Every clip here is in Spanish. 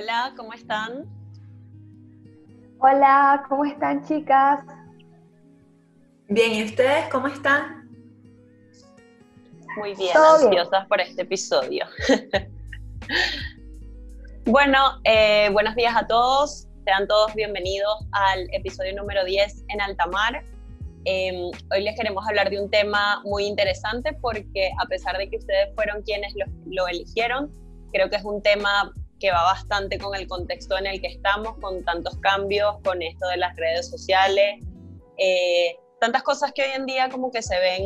Hola, ¿cómo están? Hola, ¿cómo están chicas? Bien, ¿y ustedes cómo están? Muy bien, ansiosas por este episodio. bueno, eh, buenos días a todos. Sean todos bienvenidos al episodio número 10 en Altamar. Em, hoy les queremos hablar de un tema muy interesante porque a pesar de que ustedes fueron quienes lo eligieron, creo que es un tema que va bastante con el contexto en el que estamos, con tantos cambios, con esto de las redes sociales, eh, tantas cosas que hoy en día como que se ven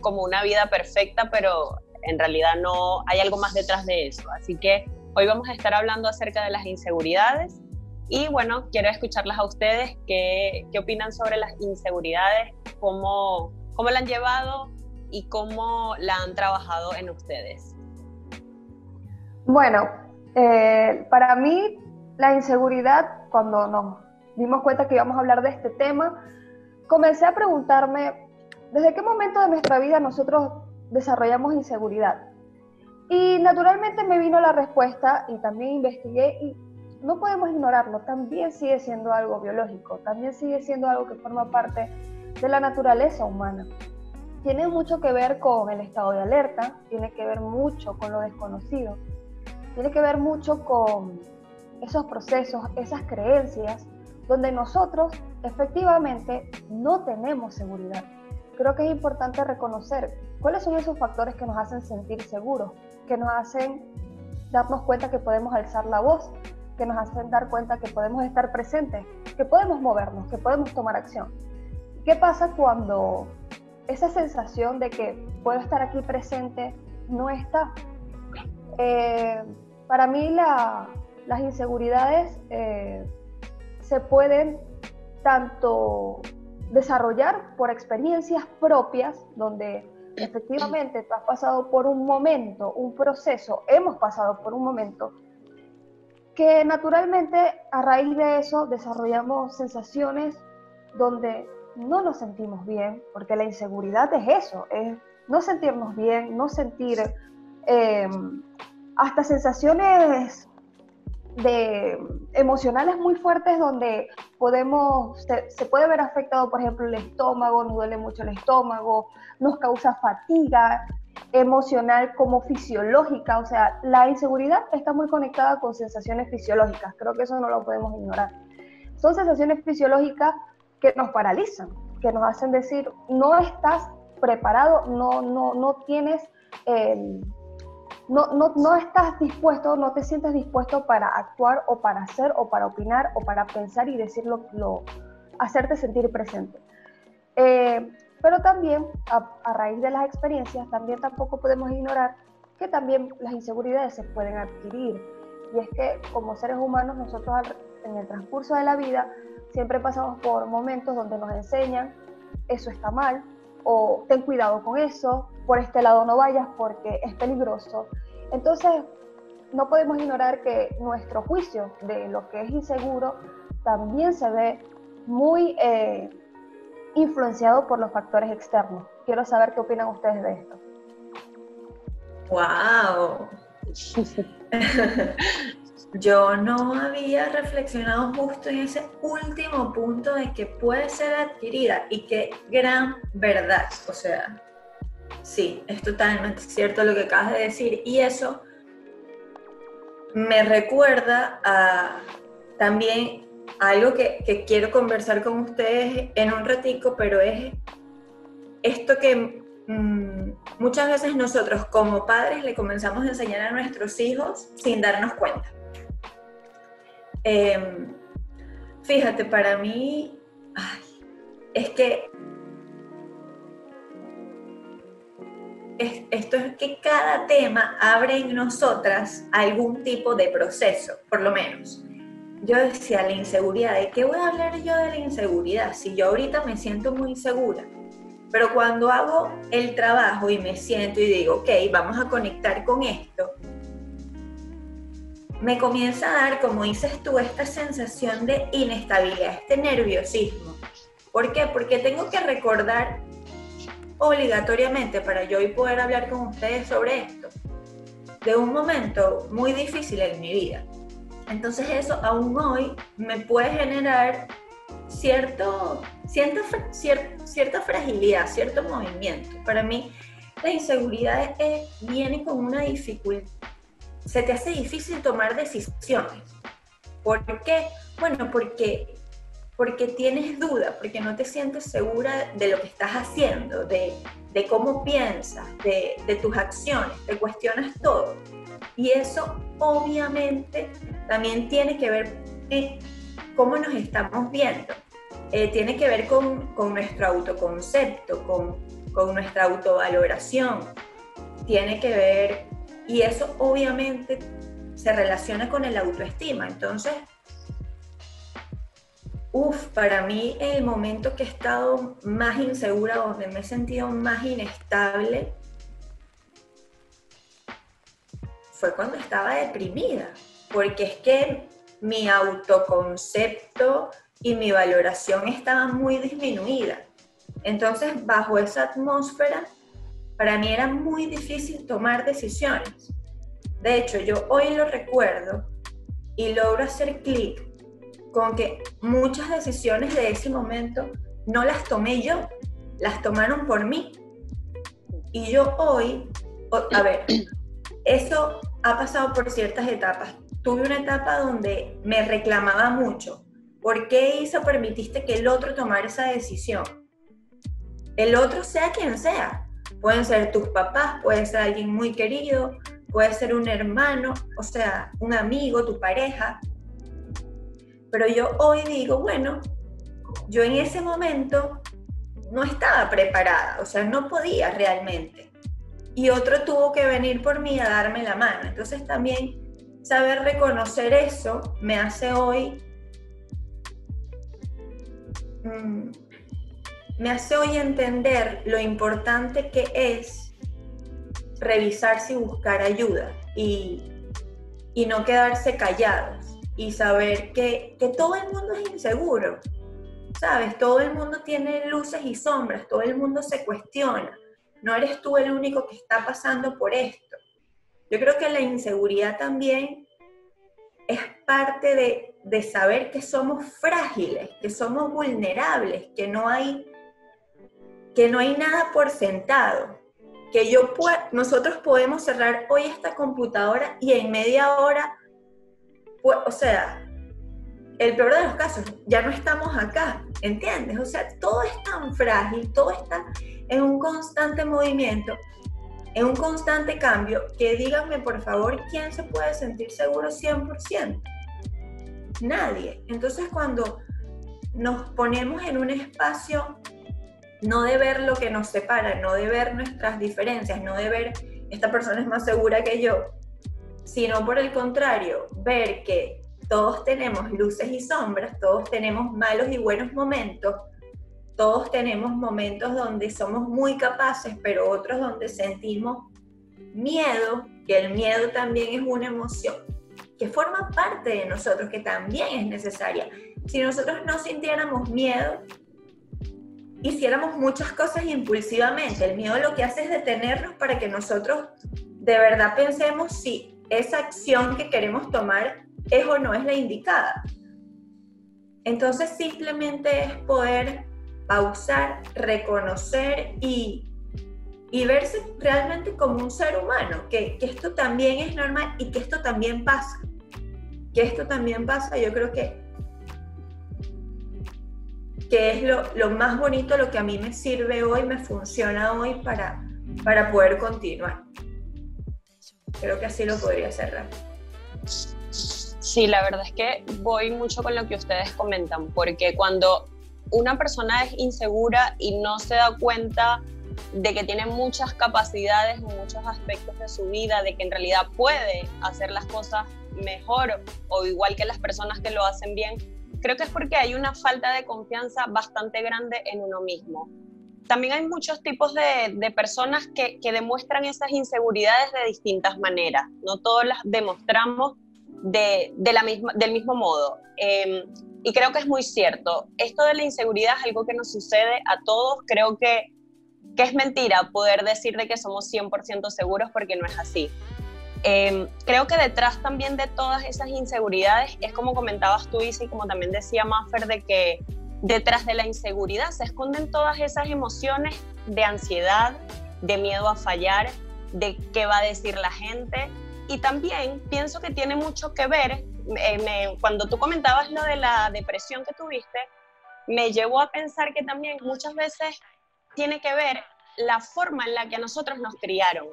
como una vida perfecta, pero en realidad no hay algo más detrás de eso. Así que hoy vamos a estar hablando acerca de las inseguridades y bueno, quiero escucharlas a ustedes, qué, qué opinan sobre las inseguridades, cómo, cómo la han llevado y cómo la han trabajado en ustedes. Bueno, eh, para mí, la inseguridad, cuando nos dimos cuenta que íbamos a hablar de este tema, comencé a preguntarme, ¿desde qué momento de nuestra vida nosotros desarrollamos inseguridad? Y naturalmente me vino la respuesta y también investigué y no podemos ignorarlo, también sigue siendo algo biológico, también sigue siendo algo que forma parte de la naturaleza humana. Tiene mucho que ver con el estado de alerta, tiene que ver mucho con lo desconocido, tiene que ver mucho con esos procesos, esas creencias, donde nosotros efectivamente no tenemos seguridad. Creo que es importante reconocer cuáles son esos factores que nos hacen sentir seguros, que nos hacen darnos cuenta que podemos alzar la voz, que nos hacen dar cuenta que podemos estar presentes, que podemos movernos, que podemos tomar acción. ¿Qué pasa cuando esa sensación de que puedo estar aquí presente no está? Eh, para mí las inseguridades eh, se pueden tanto desarrollar por experiencias propias, donde efectivamente tú has pasado por un momento, un proceso, hemos pasado por un momento, que naturalmente a raíz de eso desarrollamos sensaciones donde no nos sentimos bien, porque la inseguridad es eso, es no sentirnos bien, no sentir eh, hasta sensaciones de emocionales muy fuertes donde podemos, se, puede ver afectado, por ejemplo, el estómago, nos duele mucho el estómago, nos causa fatiga emocional como fisiológica, o sea, la inseguridad está muy conectada con sensaciones fisiológicas, creo que eso no lo podemos ignorar. Son sensaciones fisiológicas que nos paralizan, que nos hacen decir, no estás preparado, no, no, no tienes... Eh, no, no, no, estás dispuesto, no te sientes dispuesto para actuar o para hacer o para opinar o para pensar y decirlo, lo, hacerte sentir presente. Eh, pero también, a, raíz de las experiencias, también tampoco podemos ignorar que también las inseguridades se pueden adquirir. Y es que como seres humanos, nosotros en el transcurso de la vida siempre pasamos por momentos donde nos enseñan, eso está mal, o ten cuidado con eso, por este lado no vayas porque es peligroso. Entonces, no podemos ignorar que nuestro juicio de lo que es inseguro también se ve muy eh, influenciado por los factores externos. Quiero saber qué opinan ustedes de esto. ¡Wow! Yo no había reflexionado justo en ese último punto de que puede ser adquirida y qué gran verdad. O sea, sí, es totalmente cierto lo que acabas de decir y eso me recuerda a también algo que, quiero conversar con ustedes en un ratico, pero es esto que mm, muchas veces nosotros como padres le comenzamos a enseñar a nuestros hijos sin darnos cuenta. Em, fíjate, para mí, es que esto es que cada tema abre en nosotras algún tipo de proceso, por lo menos. Yo decía la inseguridad, ¿de qué voy a hablar yo de la inseguridad? Si yo ahorita me siento muy insegura, pero cuando hago el trabajo y me siento y digo, ok, vamos a conectar con esto, me comienza a dar, como dices tú, esta sensación de inestabilidad, este nerviosismo. ¿Por qué? Porque tengo que recordar obligatoriamente para yo hoy poder hablar con ustedes sobre esto, de un momento muy difícil en mi vida. Entonces eso aún hoy me puede generar cierto, cierta, cierta fragilidad, cierto movimiento. Para mí la inseguridad viene con una dificultad, se te hace difícil tomar decisiones. ¿Por qué? Bueno, porque, porque tienes duda, porque no te sientes segura de lo que estás haciendo, de, de cómo piensas, de, de tus acciones, te cuestionas todo. Y eso obviamente también tiene que ver en cómo nos estamos viendo. Eh, tiene que ver con, con nuestro autoconcepto, con, con, nuestra autovaloración. Tiene que ver, y eso obviamente se relaciona con el autoestima. Entonces, uff, para mí el momento que he estado más insegura, donde me he sentido más inestable, fue cuando estaba deprimida, porque es que mi autoconcepto y mi valoración estaba muy disminuida. Entonces, bajo esa atmósfera, para mí era muy difícil tomar decisiones. De hecho, yo hoy lo recuerdo y logro hacer clic con que muchas decisiones de ese momento no las tomé yo, las tomaron por mí. Y yo hoy, a ver, eso ha pasado por ciertas etapas. Tuve una etapa donde me reclamaba mucho. ¿Por qué, Isa, permitiste que el otro tomara esa decisión? El otro sea quien sea. Pueden ser tus papás, puede ser alguien muy querido, puede ser un hermano, o sea, un amigo, tu pareja. Pero yo hoy digo, bueno, yo en ese momento no estaba preparada, o sea, no podía realmente y otro tuvo que venir por mí a darme la mano. Entonces también saber reconocer eso me hace hoy, mm, me hace hoy entender lo importante que es revisarse y buscar ayuda y, y no quedarse callados y saber que, que todo el mundo es inseguro. ¿Sabes? Todo el mundo tiene luces y sombras, todo el mundo se cuestiona no eres tú el único que está pasando por esto. Yo creo que la inseguridad también es parte de, saber que somos frágiles, que somos vulnerables, que no hay, que no hay nada por sentado, que yo nosotros podemos cerrar hoy esta computadora y en media hora, o sea, el peor de los casos, ya no estamos acá, ¿entiendes? O sea, todo es tan frágil, todo está en un constante movimiento, en un constante cambio, que díganme por favor, ¿quién se puede sentir seguro 100%? Nadie. Entonces cuando nos ponemos en un espacio no de ver lo que nos separa, no de ver nuestras diferencias, no de ver esta persona es más segura que yo, sino por el contrario, ver que todos tenemos luces y sombras, todos tenemos malos y buenos momentos, todos tenemos momentos donde somos muy capaces, pero otros donde sentimos miedo, que el miedo también es una emoción que forma parte de nosotros, que también es necesaria. Si nosotros no sintiéramos miedo, hiciéramos muchas cosas impulsivamente. El miedo lo que hace es detenernos para que nosotros de verdad pensemos si esa acción que queremos tomar es o no es la indicada. Entonces simplemente es poder pausar, reconocer y, verse realmente como un ser humano, que, esto también es normal y que esto también pasa. Que esto también pasa, yo creo que, que es lo, lo más bonito, lo que a mí me sirve hoy, me funciona hoy para, para poder continuar. Creo que así lo podría cerrar. Sí, la verdad es que voy mucho con lo que ustedes comentan, porque cuando una persona es insegura y no se da cuenta de que tiene muchas capacidades muchos aspectos de su vida, de que en realidad puede hacer las cosas mejor o igual que las personas que lo hacen bien, creo que es porque hay una falta de confianza bastante grande en uno mismo. También hay muchos tipos de, personas que, que, demuestran esas inseguridades de distintas maneras. No todas las demostramos de, la misma, del mismo modo. Em, y creo que es muy cierto. Esto de la inseguridad es algo que nos sucede a todos. Creo que, que es mentira poder decir de que somos 100% seguros porque no es así. Em, creo que detrás también de todas esas inseguridades es como comentabas tú, Isa, y como también decía Maffer, de que detrás de la inseguridad se esconden todas esas emociones de ansiedad, de miedo a fallar, de qué va a decir la gente. Y también pienso que tiene mucho que ver, eh, cuando tú comentabas lo de la depresión que tuviste, me llevó a pensar que también muchas veces tiene que ver la forma en la que a nosotros nos criaron.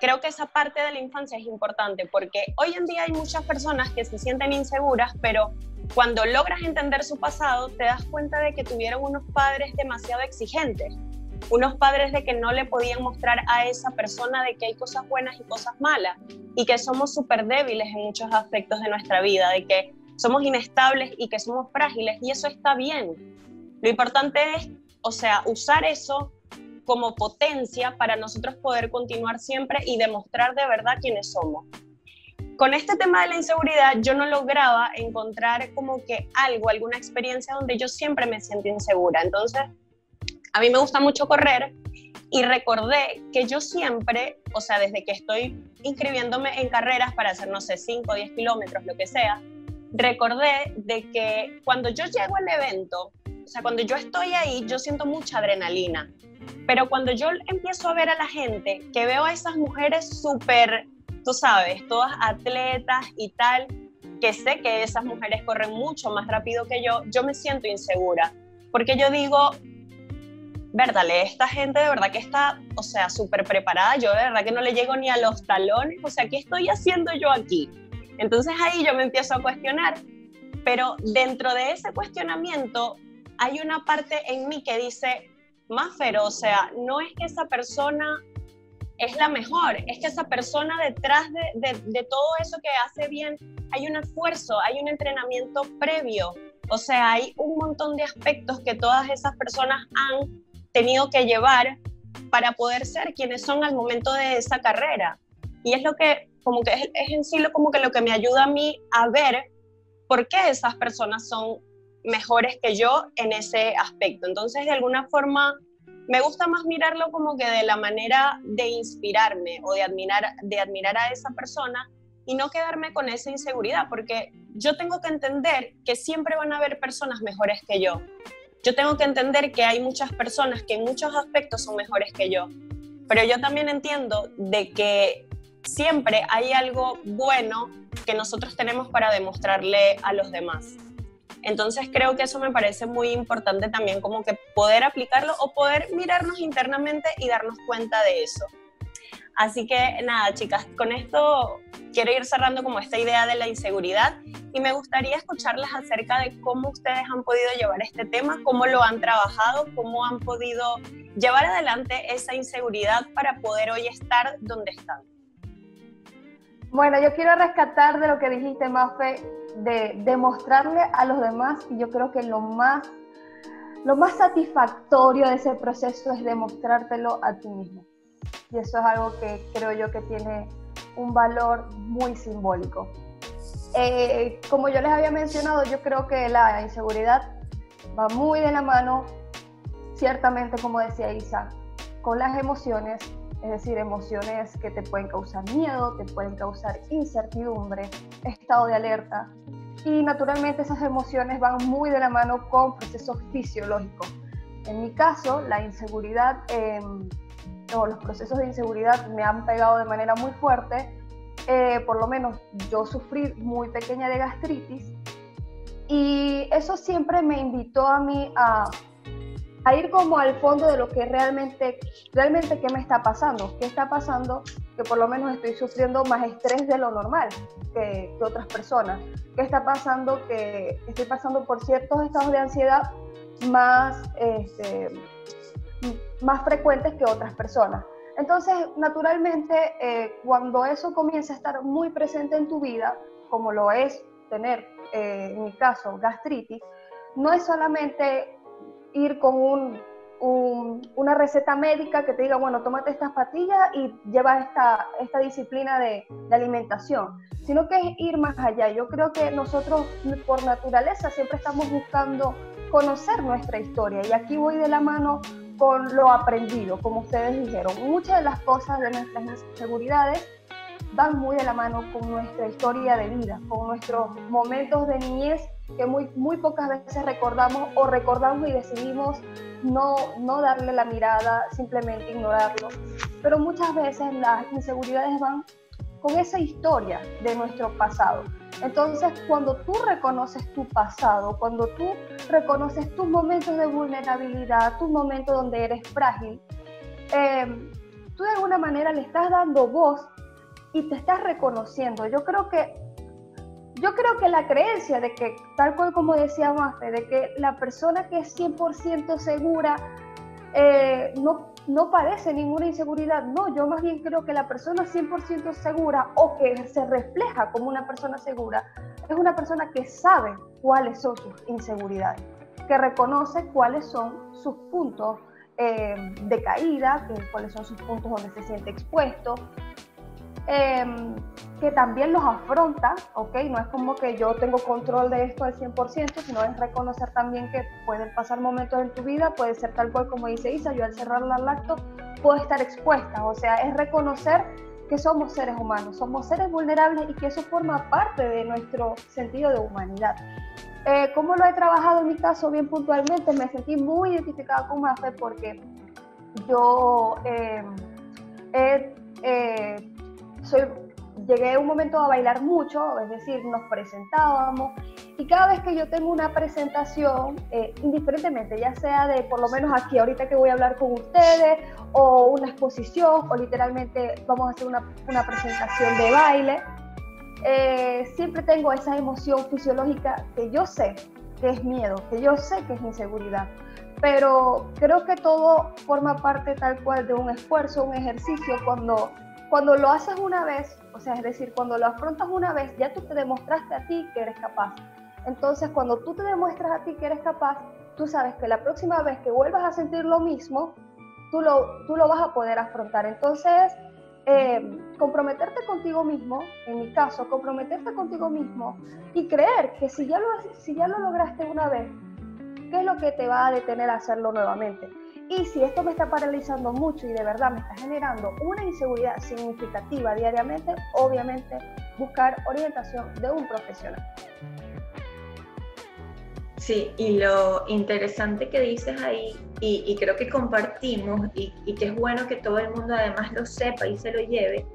Creo que esa parte de la infancia es importante porque hoy en día hay muchas personas que se sienten inseguras, pero cuando logras entender su pasado, te das cuenta de que tuvieron unos padres demasiado exigentes, unos padres de que no le podían mostrar a esa persona de que hay cosas buenas y cosas malas y que somos súper débiles en muchos aspectos de nuestra vida, de que somos inestables y que somos frágiles y eso está bien. Lo importante es, o sea, usar eso como potencia para nosotros poder continuar siempre y demostrar de verdad quiénes somos. Con este tema de la inseguridad yo no lograba encontrar como que algo, alguna experiencia donde yo siempre me siento insegura. Entonces, a mí me gusta mucho correr y recordé que yo siempre, o sea, desde que estoy inscribiéndome en carreras para hacer, no sé, 5 o 10 kilómetros, lo que sea, recordé de que cuando yo llego al evento, o sea, cuando yo estoy ahí, yo siento mucha adrenalina. Pero cuando yo empiezo a ver a la gente, que veo a esas mujeres súper, tú sabes, todas atletas y tal, que sé que esas mujeres corren mucho más rápido que yo, yo me siento insegura. Porque yo digo, verdale, esta gente de verdad que está, o sea, súper preparada, yo de verdad que no le llego ni a los talones, o sea, ¿qué estoy haciendo yo aquí? Entonces ahí yo me empiezo a cuestionar, pero dentro de ese cuestionamiento hay una parte en mí que dice, más feroz, o sea, no es que esa persona es la mejor, es que esa persona detrás de, todo eso que hace bien, hay un esfuerzo, hay un entrenamiento previo, o sea, hay un montón de aspectos que todas esas personas han tenido que llevar para poder ser quienes son al momento de esa carrera. Y es lo que, como que es, es en sí lo, como que lo que me ayuda a mí a ver por qué esas personas son mejores que yo en ese aspecto. Entonces, de alguna forma, me gusta más mirarlo como que de la manera de inspirarme o de admirar, de admirar a esa persona y no quedarme con esa inseguridad, porque yo tengo que entender que siempre van a haber personas mejores que yo. Yo tengo que entender que hay muchas personas que en muchos aspectos son mejores que yo, pero yo también entiendo de que siempre hay algo bueno que nosotros tenemos para demostrarle a los demás. Entonces creo que eso me parece muy importante también como que poder aplicarlo o poder mirarnos internamente y darnos cuenta de eso. Así que nada, chicas, con esto quiero ir cerrando como esta idea de la inseguridad y me gustaría escucharles acerca de cómo ustedes han podido llevar este tema, cómo lo han trabajado, cómo han podido llevar adelante esa inseguridad para poder hoy estar donde están. Bueno, yo quiero rescatar de lo que dijiste, Mafe, de demostrarle a los demás, y yo creo que lo más, lo más satisfactorio de ese proceso es demostrártelo a ti mismo. Y eso es algo que creo yo que tiene un valor muy simbólico. Eh, como yo les había mencionado, yo creo que la inseguridad va muy de la mano, ciertamente, como decía Isa, con las emociones es decir, emociones que te pueden causar miedo, te pueden causar incertidumbre, estado de alerta. Y naturalmente esas emociones van muy de la mano con procesos fisiológicos. En mi caso, la inseguridad em, o los procesos de inseguridad me han pegado de manera muy fuerte. Eh, por lo menos yo sufrí muy pequeña de gastritis y eso siempre me invitó a mí a a ir como al fondo de lo que realmente, realmente qué me está pasando, qué está pasando, que por lo menos estoy sufriendo más estrés de lo normal que, que otras personas, qué está pasando que estoy pasando por ciertos estados de ansiedad más, este, más frecuentes que otras personas. Entonces, naturalmente, eh, cuando eso comienza a estar muy presente en tu vida, como lo es tener, eh, en mi caso, gastritis, no es solamente ir con un, una receta médica que te diga, bueno, tómate estas pastillas y lleva esta, esta disciplina de, de, alimentación, sino que es ir más allá. Yo creo que nosotros por naturaleza siempre estamos buscando conocer nuestra historia y aquí voy de la mano con lo aprendido, como ustedes dijeron. Muchas de las cosas de nuestras inseguridades van muy de la mano con nuestra historia de vida, con nuestros momentos de niñez que muy, muy pocas veces recordamos o recordamos y decidimos no, no darle la mirada, simplemente ignorarlo. Pero muchas veces las inseguridades van con esa historia de nuestro pasado. Entonces, cuando tú reconoces tu pasado, cuando tú reconoces tus momentos de vulnerabilidad, tus momentos donde eres frágil, eh, tú de alguna manera le estás dando voz y te estás reconociendo. Yo creo que yo creo que la creencia de que, tal cual como decía Mafe, de que la persona que es 100% segura eh, no, no padece ninguna inseguridad, no, yo más bien creo que la persona 100% segura o que se refleja como una persona segura es una persona que sabe cuáles son sus inseguridades, que reconoce cuáles son sus puntos eh, de caída, cuáles son sus puntos donde se siente expuesto, Em, que también los afronta, ¿ok? No es como que yo tengo control de esto al 100%, sino es reconocer también que pueden pasar momentos en tu vida, puede ser tal cual como dice Isa, yo al cerrar la lacto puedo estar expuesta, o sea, es reconocer que somos seres humanos, somos seres vulnerables y que eso forma parte de nuestro sentido de humanidad. Eh, ¿Cómo lo he trabajado en mi caso bien puntualmente? Me sentí muy identificada con Mafe porque yo em, he eh, soy, llegué un momento a bailar mucho, es decir, nos presentábamos y cada vez que yo tengo una presentación, eh, indiferentemente, ya sea de por lo menos aquí, ahorita que voy a hablar con ustedes, o una exposición, o literalmente vamos a hacer una, una presentación de baile, eh, siempre tengo esa emoción fisiológica que yo sé que es miedo, que yo sé que es inseguridad. Pero creo que todo forma parte tal cual de un esfuerzo, un ejercicio, cuando cuando lo haces una vez, o sea, es decir, cuando lo afrontas una vez, ya tú te demostraste a ti que eres capaz. Entonces, cuando tú te demuestras a ti que eres capaz, tú sabes que la próxima vez que vuelvas a sentir lo mismo, tú lo, tú lo vas a poder afrontar. Entonces, eh, comprometerte contigo mismo, en mi caso, comprometerte contigo mismo y creer que si ya, lo, si ya lo lograste una vez, ¿qué es lo que te va a detener a hacerlo nuevamente? Y si esto me está paralizando mucho y de verdad me está generando una inseguridad significativa diariamente, obviamente buscar orientación de un profesional. Sí, y lo interesante que dices ahí, y, creo que compartimos, y, que es bueno que todo el mundo además lo sepa y se lo lleve,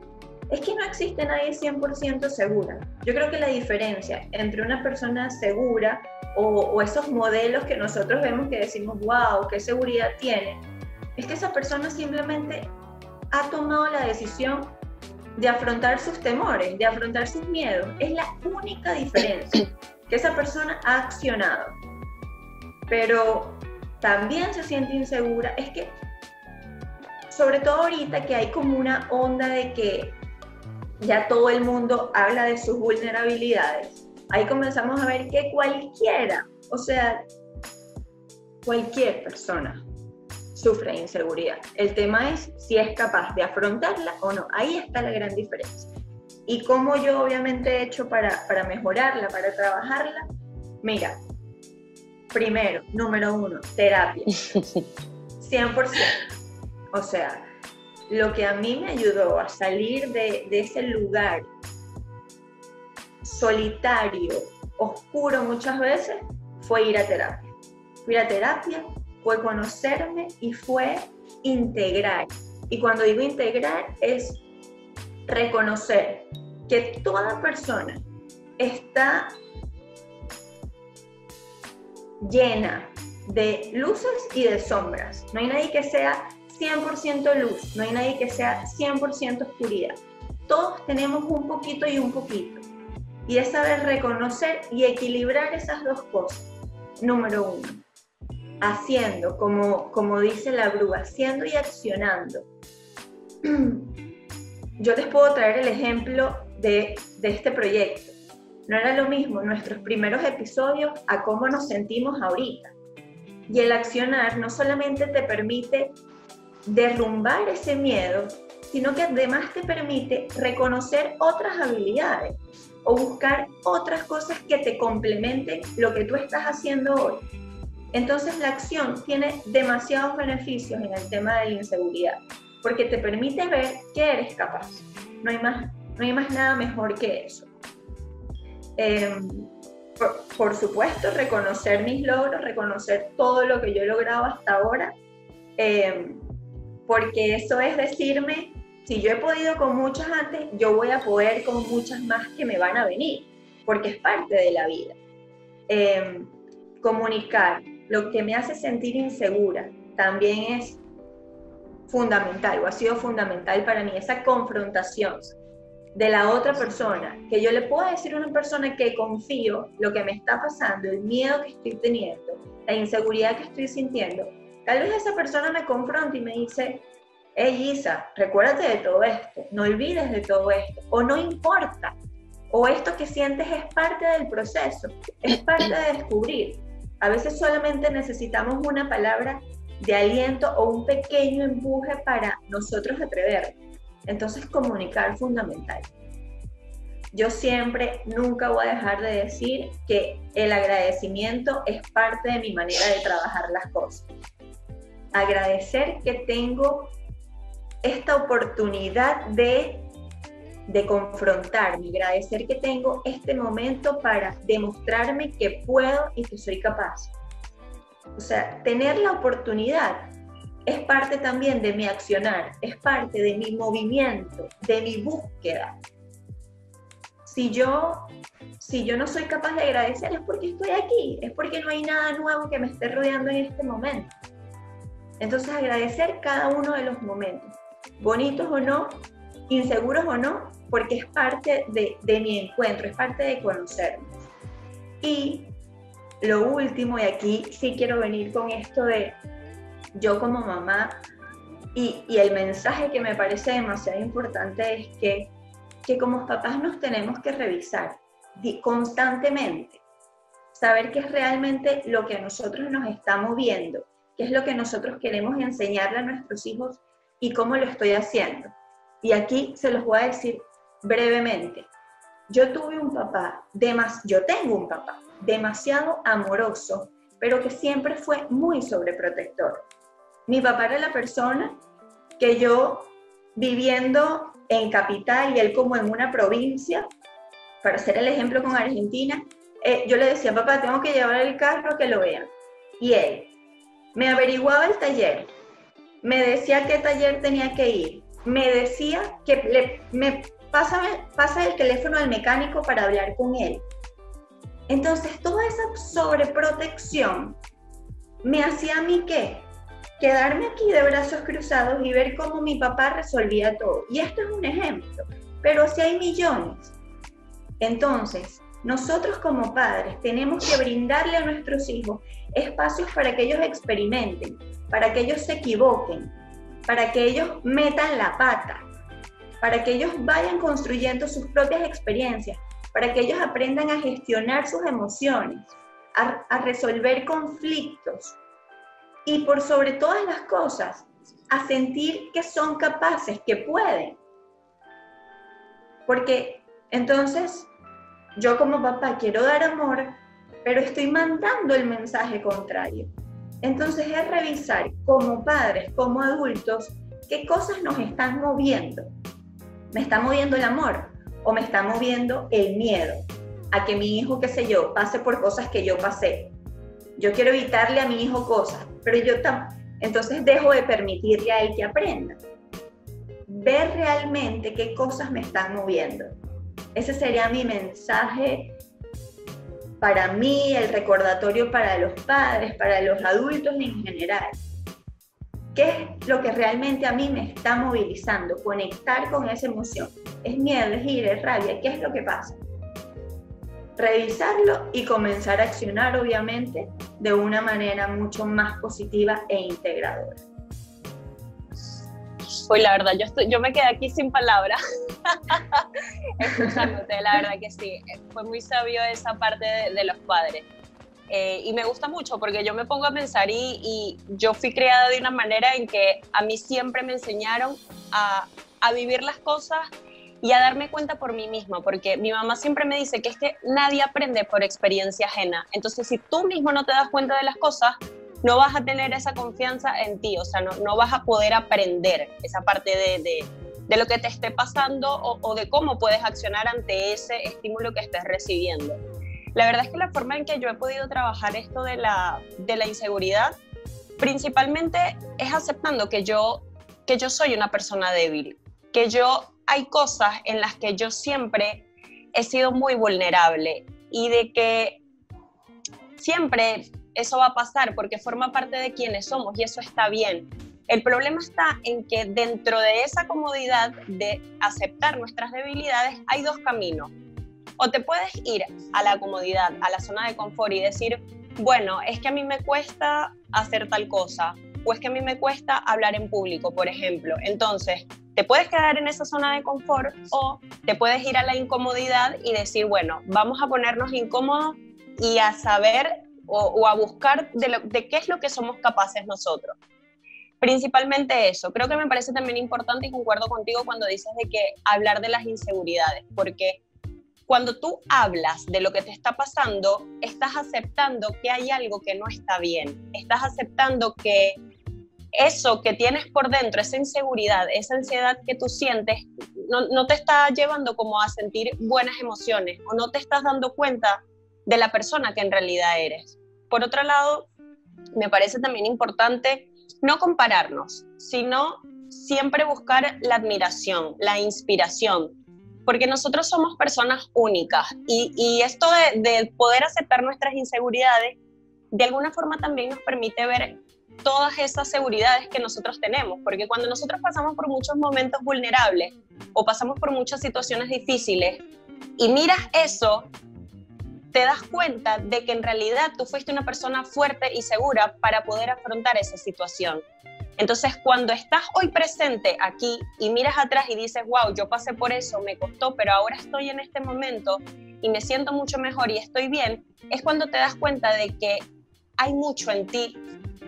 es que no existe nadie 100% segura. Yo creo que la diferencia entre una persona segura o, esos modelos que nosotros vemos que decimos, wow, qué seguridad tiene, es que esa persona simplemente ha tomado la decisión de afrontar sus temores, de afrontar sus miedos. Es la única diferencia que esa persona ha accionado. Pero también se siente insegura. Es que, sobre todo ahorita que hay como una onda de que ya todo el mundo habla de sus vulnerabilidades, ahí comenzamos a ver que cualquiera, o sea, cualquier persona sufre inseguridad. El tema es si es capaz de afrontarla o no. Ahí está la gran diferencia. Y cómo yo obviamente he hecho para, para mejorarla, para trabajarla. Mira, primero, número uno, terapia. 100%. O sea, lo que a mí me ayudó a salir de, ese lugar solitario, oscuro muchas veces, fue ir a terapia. Fui a terapia, fue conocerme y fue integrar. Y cuando digo integrar es reconocer que toda persona está llena de luces y de sombras. No hay nadie que sea 100% luz, no hay nadie que sea 100% oscuridad. Todos tenemos un poquito y un poquito y es saber reconocer y equilibrar esas dos cosas. Número uno, haciendo, como, como dice la bruja, haciendo y accionando. Yo les puedo traer el ejemplo de, de este proyecto. No era lo mismo nuestros primeros episodios a cómo nos sentimos ahorita. Y el accionar no solamente te permite derrumbar ese miedo, sino que además te permite reconocer otras habilidades o buscar otras cosas que te complementen lo que tú estás haciendo hoy. Entonces la acción tiene demasiados beneficios en el tema de la inseguridad, porque te permite ver que eres capaz. No hay más, No hay más nada mejor que eso. Em, por, supuesto, reconocer mis logros, reconocer todo lo que yo he logrado hasta ahora, em, porque eso es decirme, si yo he podido con muchas antes, yo voy a poder con muchas más que me van a venir, porque es parte de la vida. Em, comunicar lo que me hace sentir insegura también es fundamental o ha sido fundamental para mí, esa confrontación de la otra persona, que yo le pueda decir a una persona que confío lo que me está pasando, el miedo que estoy teniendo, la inseguridad que estoy sintiendo, tal vez esa persona me confronte y me dice, hey Isa, recuérdate de todo esto, no olvides de todo esto, o no importa, o esto que sientes es parte del proceso, es parte de descubrir. A veces solamente necesitamos una palabra de aliento o un pequeño empuje para nosotros atrevernos. Entonces, comunicar fundamental. Yo siempre, nunca voy a dejar de decir que el agradecimiento es parte de mi manera de trabajar las cosas. Agradecer que tengo esta oportunidad de, de confrontarme, agradecer que tengo este momento para demostrarme que puedo y que soy capaz. O sea, tener la oportunidad es parte también de mi accionar, es parte de mi movimiento, de mi búsqueda. Si yo, si yo no soy capaz de agradecer es porque estoy aquí, es porque no hay nada nuevo que me esté rodeando en este momento. Entonces agradecer cada uno de los momentos, bonitos o no, inseguros o no, porque es parte de, de mi encuentro, es parte de conocerme. Y lo último, y aquí sí quiero venir con esto de yo como mamá, y, el mensaje que me parece demasiado importante es que, que como papás nos tenemos que revisar constantemente, saber qué es realmente lo que a nosotros nos está moviendo, es lo que nosotros queremos enseñarle a nuestros hijos y cómo lo estoy haciendo. Y aquí se los voy a decir brevemente. Yo tuve un papá, demas, yo tengo un papá demasiado amoroso, pero que siempre fue muy sobreprotector. Mi papá era la persona que yo viviendo en capital y él como en una provincia, para hacer el ejemplo con Argentina, eh, yo le decía, papá, tengo que llevar el carro que lo vean. Y él me averiguaba el taller, me decía qué taller tenía que ir, me decía que le, me pasa, pasa el teléfono al mecánico para hablar con él. Entonces, toda esa sobreprotección me hacía a mí qué? quedarme aquí de brazos cruzados y ver cómo mi papá resolvía todo. Y esto es un ejemplo, pero si hay millones. Entonces, nosotros como padres tenemos que brindarle a nuestros hijos espacios para que ellos experimenten, para que ellos se equivoquen, para que ellos metan la pata, para que ellos vayan construyendo sus propias experiencias, para que ellos aprendan a gestionar sus emociones, a, a resolver conflictos, y por sobre todas las cosas, a sentir que son capaces, que pueden. Porque entonces yo como papá quiero dar amor, pero estoy mandando el mensaje contrario. Entonces es revisar como padres, como adultos, qué cosas nos están moviendo. ¿Me está moviendo el amor o me está moviendo el miedo a que mi hijo, qué sé yo, pase por cosas que yo pasé? Yo quiero evitarle a mi hijo cosas, pero yo tampoco. Entonces dejo de permitirle a él que aprenda. Ver realmente qué cosas me están moviendo. Ese sería mi mensaje para mí, el recordatorio para los padres, para los adultos en general. ¿Qué es lo que realmente a mí me está movilizando? Conectar con esa emoción. ¿Es miedo, es ira, es rabia? ¿Qué es lo que pasa? revisarlo y comenzar a accionar, obviamente, de una manera mucho más positiva e integradora. Pues la verdad, yo, estoy, yo me quedé aquí sin palabras, escuchándote, la verdad que sí, fue muy sabio esa parte de, los padres. Eh, y me gusta mucho porque yo me pongo a pensar y, y, yo fui creada de una manera en que a mí siempre me enseñaron a, a vivir las cosas y a darme cuenta por mí misma, porque mi mamá siempre me dice que es que nadie aprende por experiencia ajena. Entonces, si tú mismo no te das cuenta de las cosas, no vas a tener esa confianza en ti, o sea, no, no vas a poder aprender esa parte de, de lo que te esté pasando o, de cómo puedes accionar ante ese estímulo que estés recibiendo. La verdad es que la forma en que yo he podido trabajar esto de la, de la inseguridad, principalmente es aceptando que yo, que yo soy una persona débil, que yo hay cosas en las que yo siempre he sido muy vulnerable y de que siempre eso va a pasar porque forma parte de quienes somos y eso está bien. El problema está en que dentro de esa comodidad de aceptar nuestras debilidades hay dos caminos. O te puedes ir a la comodidad, a la zona de confort y decir, bueno, es que a mí me cuesta hacer tal cosa, o es que a mí me cuesta hablar en público, por ejemplo. Entonces, te puedes quedar en esa zona de confort o te puedes ir a la incomodidad y decir, bueno, vamos a ponernos incómodos y a saber o, a buscar de, de qué es lo que somos capaces nosotros. Principalmente eso. Creo que me parece también importante y concuerdo contigo cuando dices de que hablar de las inseguridades, porque cuando tú hablas de lo que te está pasando, estás aceptando que hay algo que no está bien. Estás aceptando que eso que tienes por dentro, esa inseguridad, esa ansiedad que tú sientes, no, no, te está llevando como a sentir buenas emociones o no te estás dando cuenta de la persona que en realidad eres. Por otro lado, me parece también importante no compararnos, sino siempre buscar la admiración, la inspiración, porque nosotros somos personas únicas y, esto de, poder aceptar nuestras inseguridades, de alguna forma también nos permite ver todas esas seguridades que nosotros tenemos, porque cuando nosotros pasamos por muchos momentos vulnerables o pasamos por muchas situaciones difíciles y miras eso, te das cuenta de que en realidad tú fuiste una persona fuerte y segura para poder afrontar esa situación. Entonces, cuando estás hoy presente aquí y miras atrás y dices, wow, yo pasé por eso, me costó, pero ahora estoy en este momento y me siento mucho mejor y estoy bien, es cuando te das cuenta de que hay mucho en ti,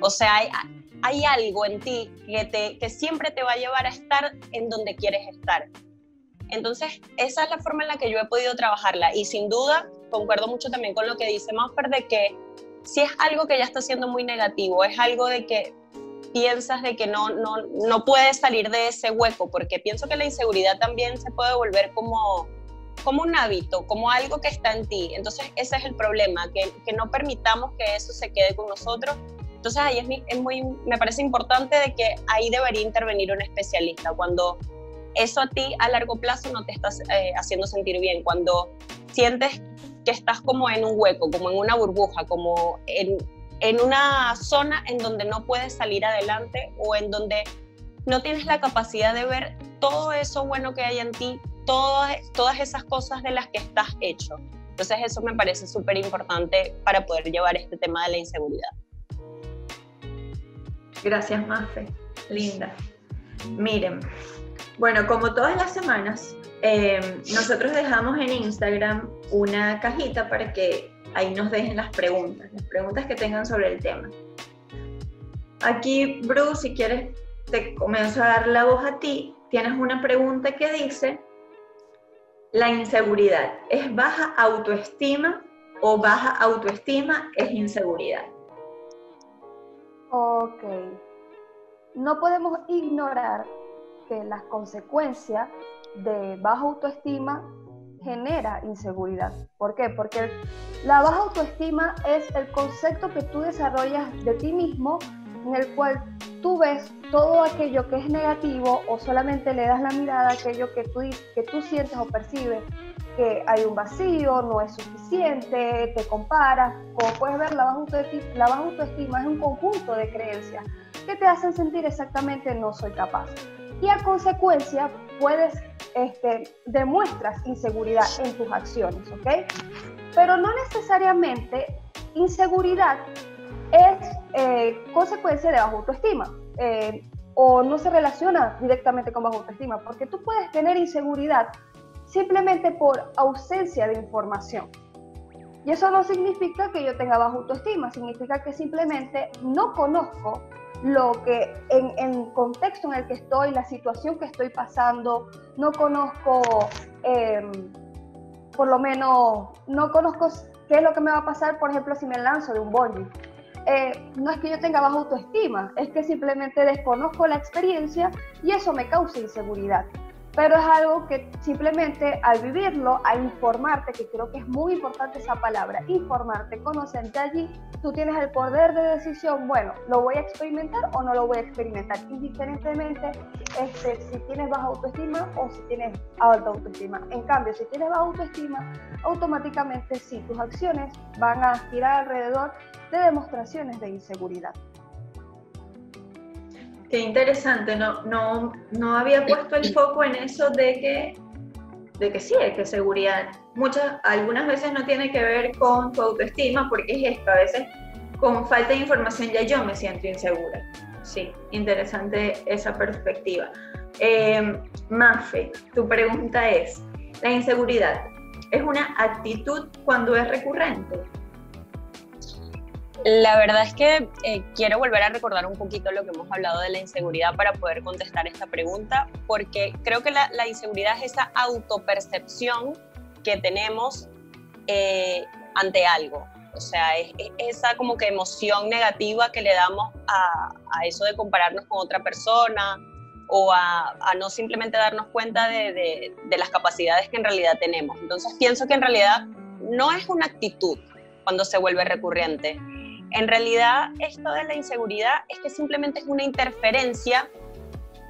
o sea, hay, hay algo en ti que, te, que siempre te va a llevar a estar en donde quieres estar. Entonces, esa es la forma en la que yo he podido trabajarla y sin duda concuerdo mucho también con lo que dice Mauper de que si es algo que ya está siendo muy negativo, es algo de que piensas de que no, no, no puedes salir de ese hueco, porque pienso que la inseguridad también se puede volver como, como un hábito, como algo que está en ti. Entonces ese es el problema, que, que no permitamos que eso se quede con nosotros. Entonces ahí es, es muy, me parece importante de que ahí debería intervenir un especialista cuando eso a ti a largo plazo no te estás eh, haciendo sentir bien, cuando sientes que estás como en un hueco, como en una burbuja, como en, una zona en donde no puedes salir adelante o en donde no tienes la capacidad de ver todo eso bueno que hay en ti, todas, todas esas cosas de las que estás hecho. Entonces eso me parece súper importante para poder llevar este tema de la inseguridad. Gracias, Mafe. Linda. Miren, bueno, como todas las semanas, eh, nosotros dejamos en Instagram una cajita para que ahí nos dejen las preguntas, las preguntas que tengan sobre el tema. Aquí, Bruce, si quieres, te comienzo a dar la voz a ti. Tienes una pregunta que dice, ¿la inseguridad es baja autoestima o baja autoestima es inseguridad? Ok. No podemos ignorar que las consecuencias de baja autoestima genera inseguridad. ¿Por qué? Porque la baja autoestima es el concepto que tú desarrollas de ti mismo en el cual tú ves todo aquello que es negativo o solamente le das la mirada a aquello que tú, que tú sientes o percibes que hay un vacío, no es suficiente, te comparas. Como puedes ver, la baja, autoestima, la baja autoestima es un conjunto de creencias que te hacen sentir exactamente no soy capaz. Y a consecuencia, puedes este, demuestras inseguridad en tus acciones, ¿ok? Pero no necesariamente inseguridad es eh, consecuencia de baja autoestima eh, o no se relaciona directamente con baja autoestima, porque tú puedes tener inseguridad simplemente por ausencia de información. Y eso no significa que yo tenga baja autoestima, significa que simplemente no conozco lo que en, el contexto en el que estoy, la situación que estoy pasando, no conozco, em, por lo menos, no conozco qué es lo que me va a pasar, por ejemplo, si me lanzo de un bungee. Eh, no es que yo tenga baja autoestima, es que simplemente desconozco la experiencia y eso me causa inseguridad. Pero es algo que simplemente al vivirlo, a informarte, que creo que es muy importante esa palabra, informarte, conocerte allí, tú tienes el poder de decisión, bueno, ¿lo voy a experimentar o no lo voy a experimentar? Indiferentemente este, si tienes baja autoestima o si tienes alta autoestima. En cambio, si tienes baja autoestima, automáticamente sí, tus acciones van a girar alrededor de demostraciones de inseguridad. Qué interesante, no, no, no había puesto el foco en eso de que, de que sí, es que seguridad muchas, algunas veces no tiene que ver con tu autoestima, porque es esto, a veces con falta de información ya yo me siento insegura. Sí, interesante esa perspectiva. Eh, Mafe, tu pregunta es, ¿la inseguridad es una actitud cuando es recurrente? La verdad es que eh, quiero volver a recordar un poquito lo que hemos hablado de la inseguridad para poder contestar esta pregunta, porque creo que la, inseguridad es esa autopercepción que tenemos eh, ante algo. O sea, es, esa como que emoción negativa que le damos a, eso de compararnos con otra persona o a, no simplemente darnos cuenta de las capacidades que en realidad tenemos. Entonces pienso que en realidad no es una actitud cuando se vuelve recurrente, en realidad, esto de la inseguridad es que simplemente es una interferencia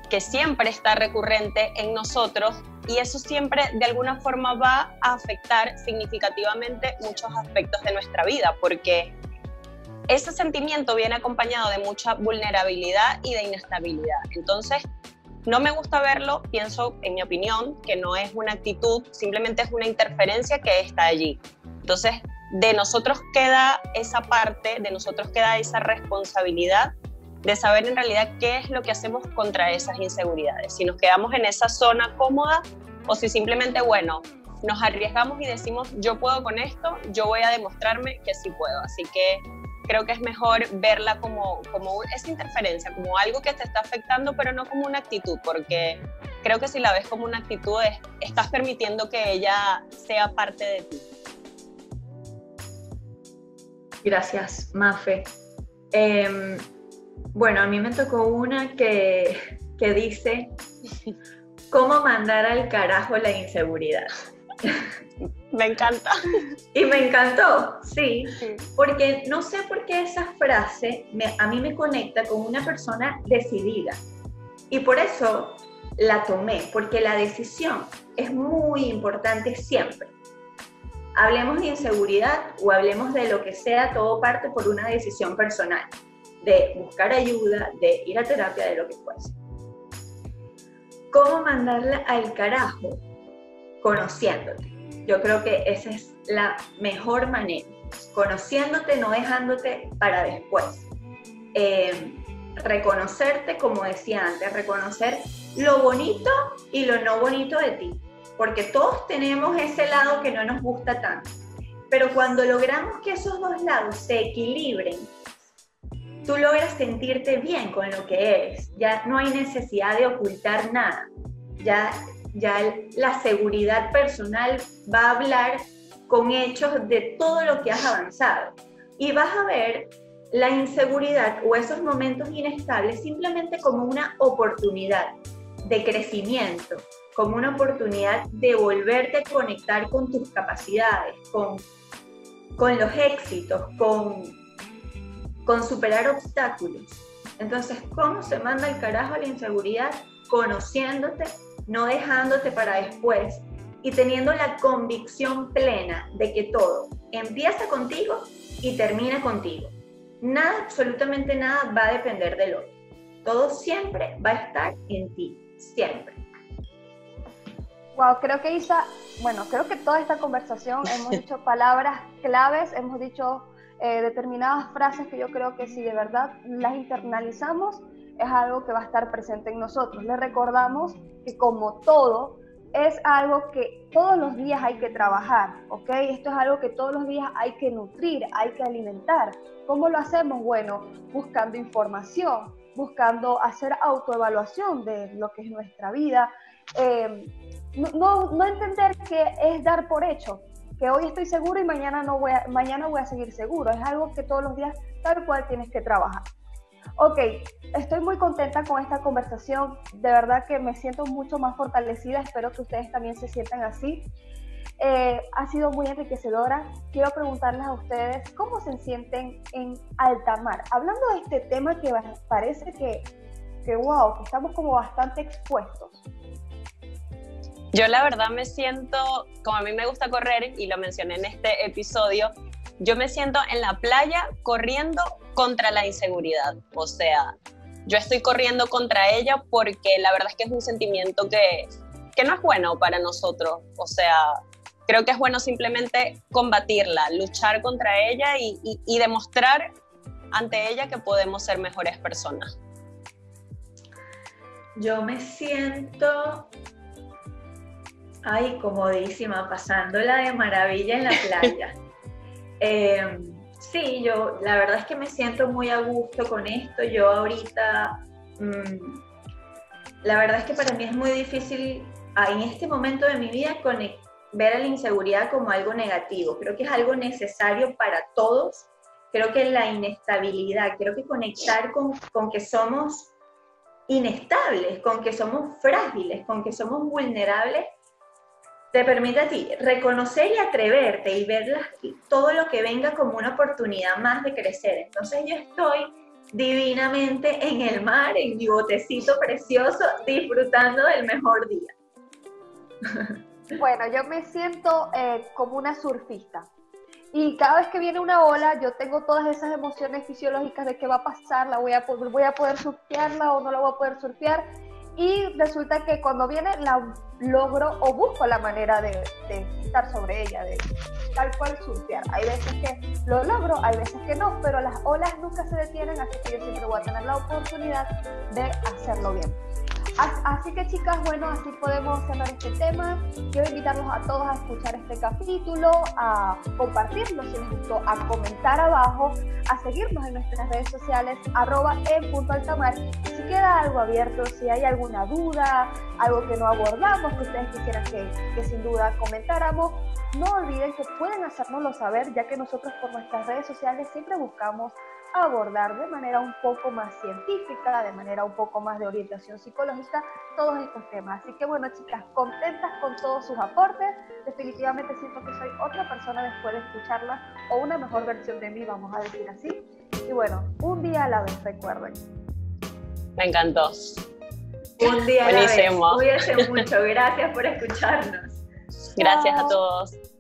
que siempre está recurrente en nosotros y eso siempre de alguna forma va a afectar significativamente muchos aspectos de nuestra vida, porque ese sentimiento viene acompañado de mucha vulnerabilidad y de inestabilidad. Entonces, no me gusta verlo, pienso, en mi opinión, que no es una actitud, simplemente es una interferencia que está allí. Entonces, de nosotros queda esa parte, de nosotros queda esa responsabilidad de saber en realidad qué es lo que hacemos contra esas inseguridades. Si nos quedamos en esa zona cómoda o si simplemente, bueno, nos arriesgamos y decimos, yo puedo con esto, yo voy a demostrarme que sí puedo. Así que creo que es mejor verla como, como esa interferencia, como algo que te está afectando, pero no como una actitud, porque creo que si la ves como una actitud, estás permitiendo que ella sea parte de ti. Gracias, Mafe. Em, bueno, a mí me tocó una que, que dice, ¿cómo mandar al carajo la inseguridad? Me encanta. Y me encantó, sí, porque no sé por qué esa frase a mí me conecta con una persona decidida. Y por eso la tomé, porque la decisión es muy importante siempre hablemos de inseguridad o hablemos de lo que sea, todo parte por una decisión personal, de buscar ayuda, de ir a terapia, de lo que fuese. ¿Cómo mandarla al carajo? Conociéndote. Yo creo que esa es la mejor manera. Conociéndote, no dejándote para después. Eh, reconocerte, como decía antes, reconocer lo bonito y lo no bonito de ti porque todos tenemos ese lado que no nos gusta tanto. Pero cuando logramos que esos dos lados se equilibren, tú logras sentirte bien con lo que eres. Ya no hay necesidad de ocultar nada. Ya, ya la seguridad personal va a hablar con hechos de todo lo que has avanzado. Y vas a ver la inseguridad o esos momentos inestables simplemente como una oportunidad de crecimiento, como una oportunidad de volverte a conectar con tus capacidades, con, con los éxitos, con, con superar obstáculos. Entonces, ¿cómo se manda el carajo la inseguridad? Conociéndote, no dejándote para después y teniendo la convicción plena de que todo empieza contigo y termina contigo. Nada, absolutamente nada va a depender del otro. Todo siempre va a estar en ti, siempre. Wow, creo que Isa, bueno, creo que toda esta conversación hemos dicho palabras claves, hemos dicho eh, determinadas frases que yo creo que si de verdad las internalizamos es algo que va a estar presente en nosotros. Le recordamos que como todo es algo que todos los días hay que trabajar, ¿ok? Esto es algo que todos los días hay que nutrir, hay que alimentar. ¿Cómo lo hacemos? Bueno, buscando información, buscando hacer autoevaluación de lo que es nuestra vida. Eh, no, no entender que es dar por hecho, que hoy estoy seguro y mañana no voy a, mañana voy a seguir seguro. Es algo que todos los días tal cual tienes que trabajar. Ok, estoy muy contenta con esta conversación. De verdad que me siento mucho más fortalecida. Espero que ustedes también se sientan así. Eh, ha sido muy enriquecedora. Quiero preguntarles a ustedes cómo se sienten en alta mar. Hablando de este tema que parece que, que wow, que estamos como bastante expuestos. Yo la verdad me siento, como a mí me gusta correr y lo mencioné en este episodio, yo me siento en la playa corriendo contra la inseguridad. O sea, yo estoy corriendo contra ella porque la verdad es que es un sentimiento que, que no es bueno para nosotros. O sea, creo que es bueno simplemente combatirla, luchar contra ella y, y, demostrar ante ella que podemos ser mejores personas. Yo me siento, ay, comodísima, pasándola de maravilla en la playa. Eh, sí, yo la verdad es que me siento muy a gusto con esto. Yo ahorita, mm, la verdad es que para mí es muy difícil ah, en este momento de mi vida ver a la inseguridad como algo negativo. Creo que es algo necesario para todos. Creo que la inestabilidad, creo que conectar con, con que somos inestables, con que somos frágiles, con que somos vulnerables, te permite a ti reconocer y atreverte y ver todo lo que venga como una oportunidad más de crecer. Entonces yo estoy divinamente en el mar, en mi botecito precioso, disfrutando del mejor día. Bueno, yo me siento eh, como una surfista. Y cada vez que viene una ola, yo tengo todas esas emociones fisiológicas de qué va a pasar, la voy a, voy a poder surfearla o no la voy a poder surfear y resulta que cuando viene la logro o busco la manera de, estar sobre ella, de tal cual surfear. Hay veces que lo logro, hay veces que no, pero las olas nunca se detienen, así que yo siempre voy a tener la oportunidad de hacerlo bien. Así que chicas, bueno, así podemos cerrar este tema. Quiero invitarlos a todos a escuchar este capítulo, a compartirlo si les gustó, a comentar abajo, a seguirnos en nuestras redes sociales, arroba en punto altamar. Si queda algo abierto, si hay alguna duda, algo que no abordamos, que ustedes quisieran que, que sin duda comentáramos, no olviden que pueden hacérnoslo saber, ya que nosotros por nuestras redes sociales siempre buscamos abordar de manera un poco más científica, de manera un poco más de orientación psicológica, todos estos temas. Así que bueno, chicas, contentas con todos sus aportes. Definitivamente siento que soy otra persona después de escucharlas, o una mejor versión de mí, vamos a decir así. Y bueno, un día a la vez, recuerden. Me encantó. Un día a la vez. Cuídense mucho. Gracias por escucharnos. Gracias a todos.